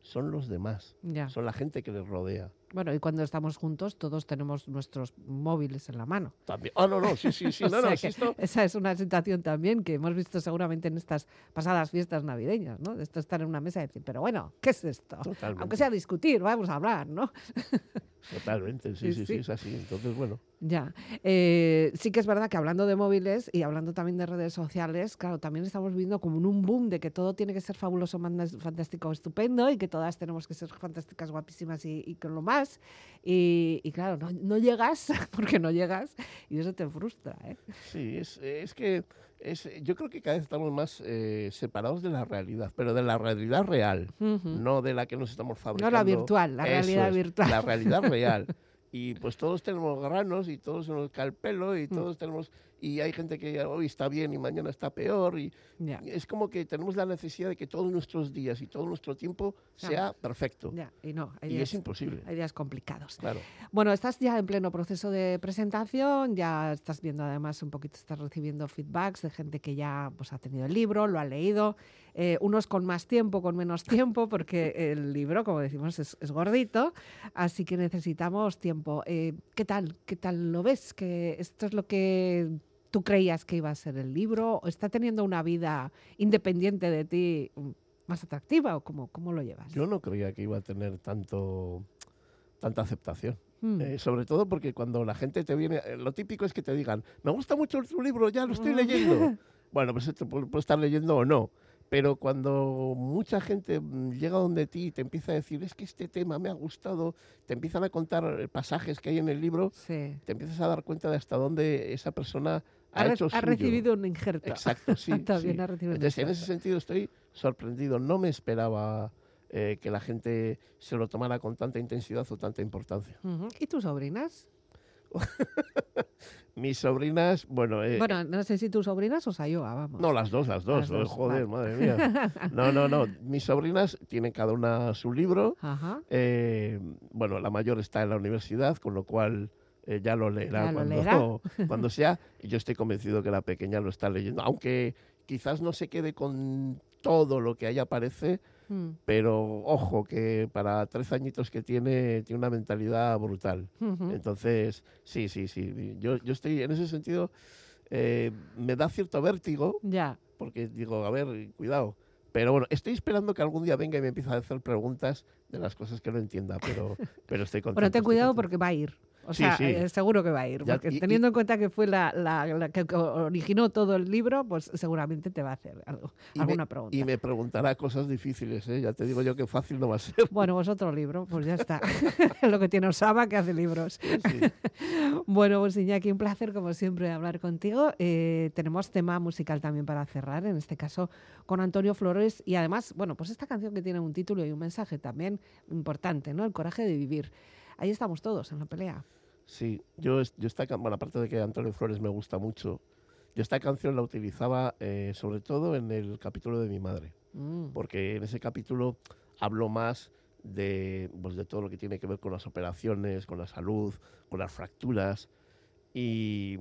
son los demás, Ya. son la gente que les rodea. Bueno, y cuando estamos juntos, todos tenemos nuestros móviles en la mano. También. Ah, no, no, sí, sí, sí, no, no, sí, esto- Esa es una situación también que hemos visto seguramente en estas pasadas fiestas navideñas, ¿no? De esto estar en una mesa y decir, pero bueno, ¿qué es esto? Totalmente. Aunque sea discutir, vamos a hablar, ¿no? Totalmente, sí, Sí, sí, es así. Entonces, bueno, Ya. Eh, sí que es verdad que hablando de móviles y hablando también de redes sociales, claro, también estamos viendo como en un boom de que todo tiene que ser fabuloso, fantástico, estupendo y que todas tenemos que ser fantásticas, guapísimas y, y con lo más. Y, y claro, no, no llegas porque no llegas y eso te frustra, ¿eh? sí, es, es que es, yo creo que cada vez estamos más eh, separados de la realidad, pero de la realidad real, no de la que nos estamos fabricando. No la virtual, la Eso realidad es, virtual. La realidad real. Y pues todos tenemos granos y todos se nos cae el pelo Mm. y todos tenemos... Y hay gente que hoy está bien y mañana está peor y Ya, es como que tenemos la necesidad de que todos nuestros días y todo nuestro tiempo sea perfecto. ya, y no, hay Y días, es imposible, hay días complicados. claro. Bueno, estás ya en pleno proceso de presentación, ya estás viendo además un poquito, estás recibiendo feedbacks de gente que ya pues, ha tenido el libro, lo ha leído, eh, unos con más tiempo, con menos tiempo, porque el libro, como decimos, es, es gordito, así que necesitamos tiempo. Eh, ¿Qué tal? ¿Qué tal lo ves? ¿Que esto es lo que tú creías que iba a ser el libro? ¿O está teniendo una vida independiente de ti mm, más atractiva? ¿O cómo, cómo lo llevas? Yo no creía que iba a tener tanto tanta aceptación. Mm. Eh, sobre todo porque cuando la gente te viene, eh, lo típico es que te digan, me gusta mucho tu libro, ya lo estoy leyendo. bueno, pues esto puede puede estar leyendo o no. Pero cuando mucha gente mm, llega donde ti y te empieza a decir, es que este tema me ha gustado, te empiezan a contar eh, pasajes que hay en el libro, Sí. te empiezas a dar cuenta de hasta dónde esa persona ha, Ha, re- hecho ha suyo. recibido un injerto. Exacto, sí. También sí. ha recibido un Entonces, en ese sentido estoy sorprendido. No me esperaba eh, que la gente se lo tomara con tanta intensidad o tanta importancia. ¿Y tus sobrinas? Mis sobrinas, bueno, eh, bueno, no sé si tus sobrinas o Sayoa, vamos. no, las dos, las dos. Las dos, joder, vale. madre mía. No, no, no. Mis sobrinas tienen cada una su libro. Ajá. Eh, bueno, la mayor está en la universidad, con lo cual eh, ya lo leerá, Ya lo cuando, leerá. cuando sea. Y yo estoy convencido que la pequeña lo está leyendo, aunque quizás no se quede con todo lo que ahí aparece, Mm. pero ojo, que para tres añitos que tiene, tiene una mentalidad brutal. Ujú. Entonces, sí, sí, sí. Yo, yo estoy en ese sentido, eh, me da cierto vértigo, Ya. porque digo, a ver, cuidado. Pero bueno, estoy esperando que algún día venga y me empiece a hacer preguntas de las cosas que no entienda, pero, pero estoy contento. Pero ten cuidado contento. porque va a ir. O Sí, sea, sí. eh, seguro que va a ir. Ya, porque y- teniendo en cuenta que fue la, la- la que originó todo el libro, pues seguramente te va a hacer algo, Y me- alguna pregunta. Y me preguntará cosas difíciles, ¿eh? ya te digo yo que fácil no va a ser. Bueno, pues otro libro, pues ya está. Lo que tiene Osama que hace libros. Sí. Bueno, pues Iñaki, un placer como siempre hablar contigo. Eh, tenemos tema musical también para cerrar, en este caso con Antonio Flores y además, bueno, pues esta canción que tiene un título y un mensaje también importante, ¿no? El coraje de vivir. Ahí estamos todos en la pelea. Sí, yo, yo esta, bueno, aparte de que Antonio Flores me gusta mucho, yo esta canción la utilizaba eh, sobre todo en el capítulo de mi madre, Mm. porque en ese capítulo hablo más de, pues, de todo lo que tiene que ver con las operaciones, con la salud, con las fracturas, y,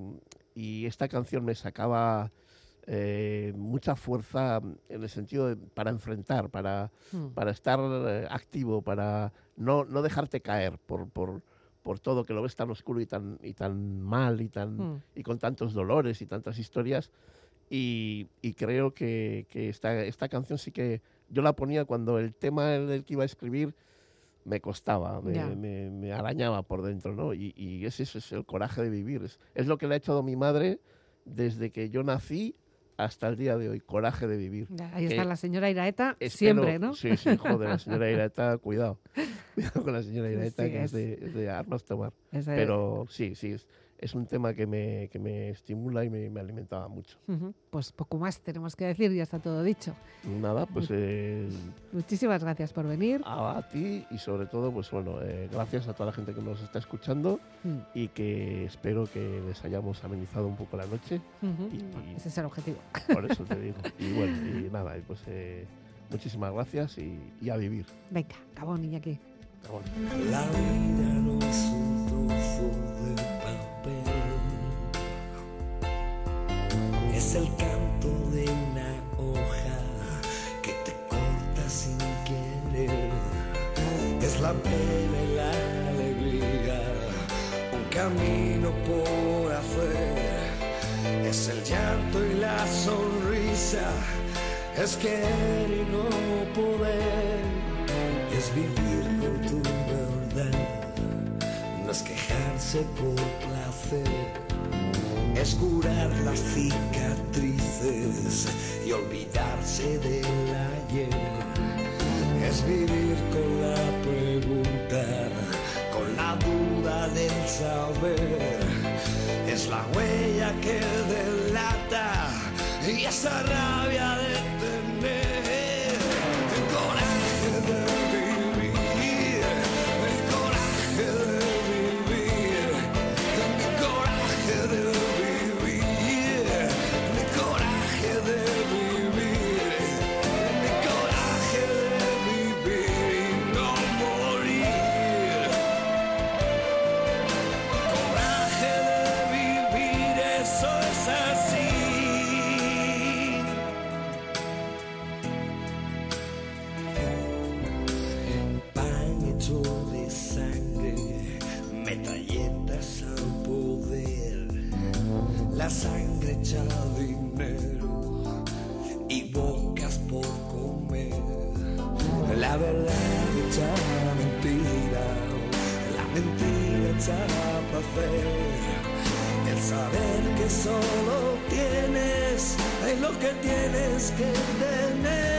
y esta canción me sacaba eh, mucha fuerza en el sentido de, para enfrentar, para, Mm. para estar eh, activo, para no, no dejarte caer por, por, por todo que lo ves tan oscuro y tan, y tan mal y, tan, Mm. y con tantos dolores y tantas historias. Y, y creo que, que esta, esta canción sí que yo la ponía cuando el tema del que iba a escribir me costaba, me, me- me arañaba por dentro, ¿no? Y, y ese, ese es el coraje de vivir. Es, es lo que le ha a mi madre desde que yo nací hasta el día de hoy, coraje de vivir. Ya, ahí está la señora Iraeta, Espero- siempre, ¿no? Sí, sí, joder, la señora Iraeta, cuidado. Cuidado con la señora Iraeta, sí, que es es- de, es de armas tomar. Pero sí, sí, es, un tema que me, que me estimula y me, me alimentaba mucho. Ujú. Pues poco más tenemos que decir, ya está todo dicho. Nada, pues eh, Muchísimas gracias por venir. a, a ti y sobre todo, pues bueno, eh, gracias a toda la gente que nos está escuchando Mm. y que espero que les hayamos amenizado un poco la noche. Ujú. Y- Ese es el objetivo. Por eso te digo. Y bueno, y nada, y pues eh, muchísimas gracias y, y a vivir. Venga, cabón, Iñaki. Vamos. La vida no es es el canto de una hoja que te corta sin querer. Es la pena y la alegría, un camino por hacer. Es el llanto y la sonrisa, es querer y no poder. Es vivir con tu verdad, por placer es curar las cicatrices y olvidarse del ayer. Es vivir con la pregunta, con la duda del saber. Es la huella que delata y esa rabia de sangre hecha dinero y bocas por comer, la verdad hecha mentira, la mentira hecha placer, el saber que solo tienes es lo que tienes que tener.